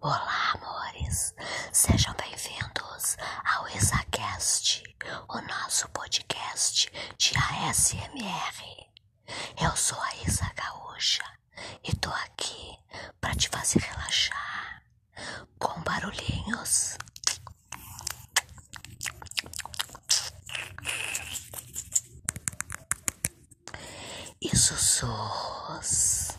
Olá, amores! Sejam bem-vindos ao ISACast, o nosso podcast de ASMR. Eu sou a Isa Gaúcha e tô aqui para te fazer relaxar com barulhinhos. E sussurros.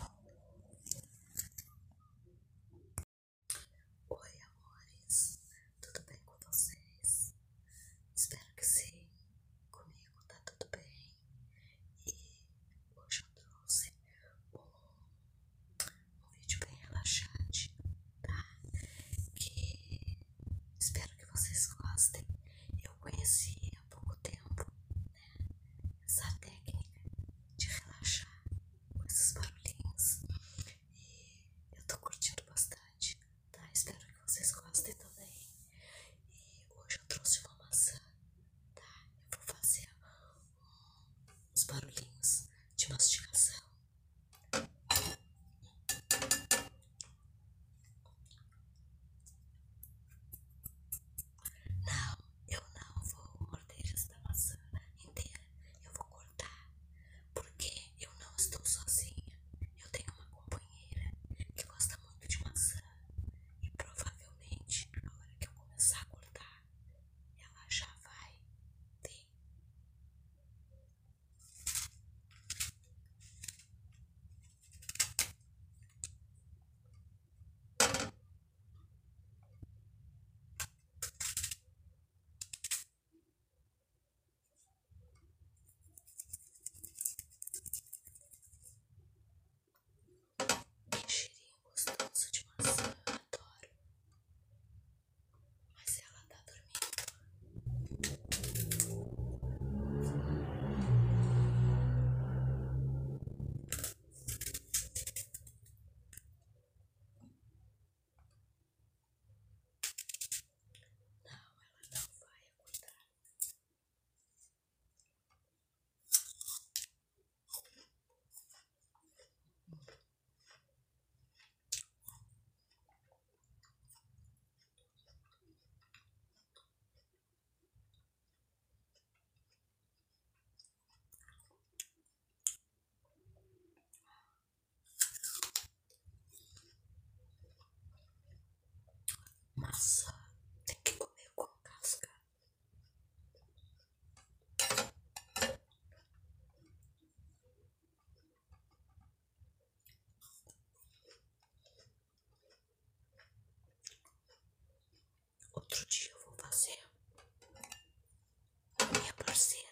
você. É por você.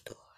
por.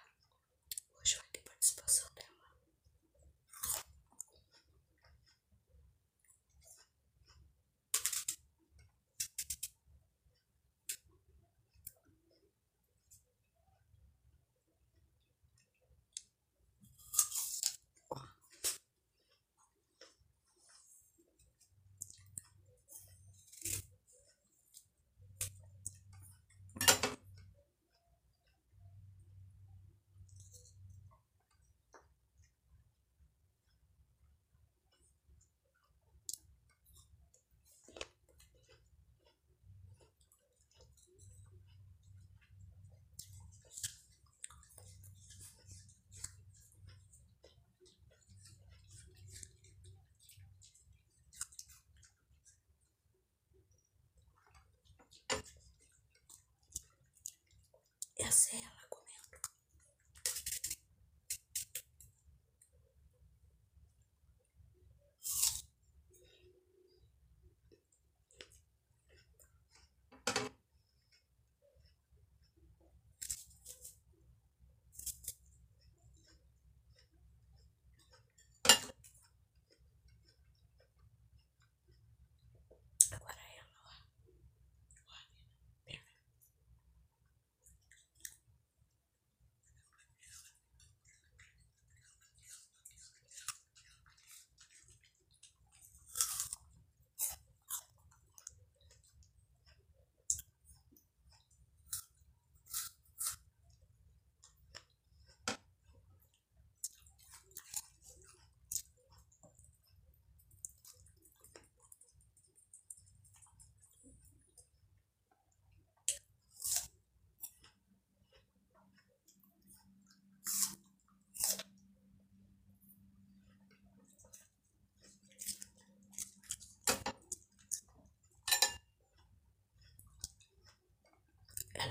Essa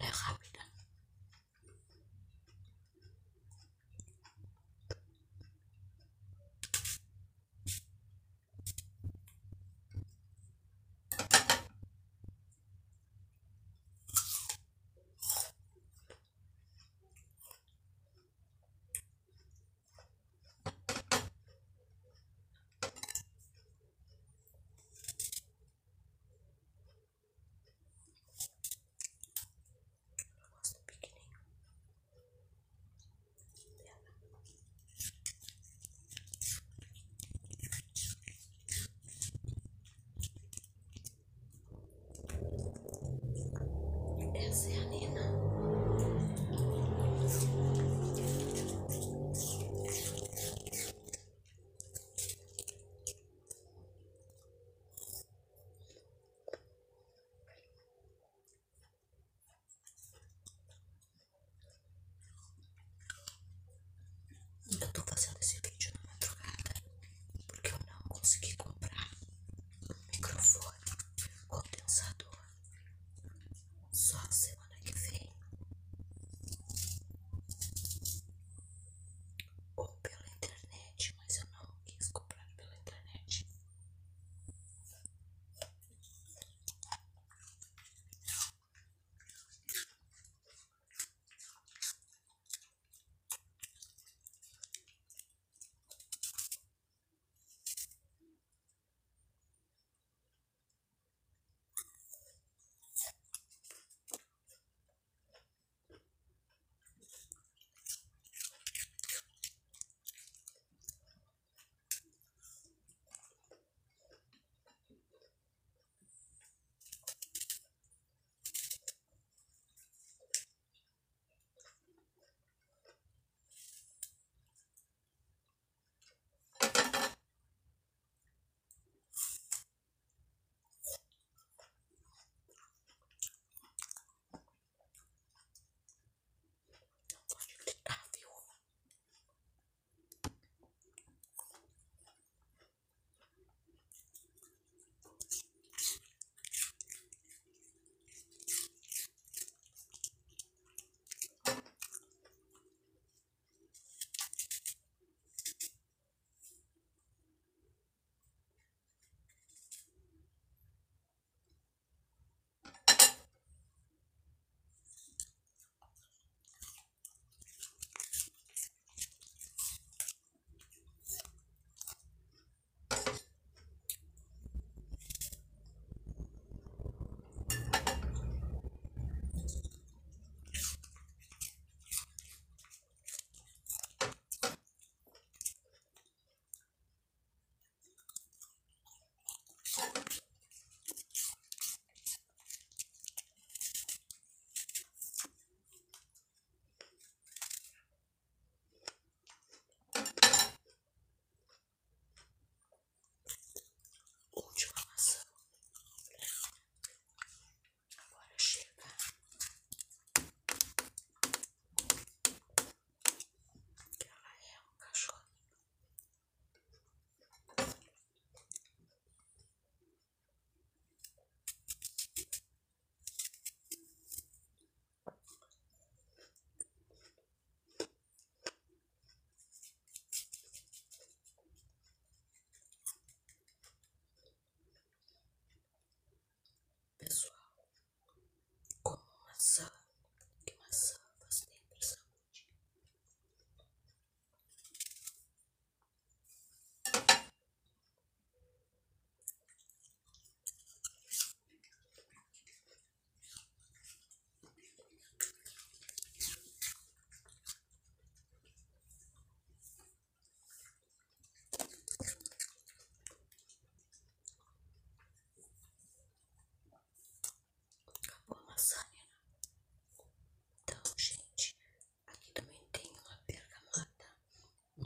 来ะไ Kasih.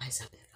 myself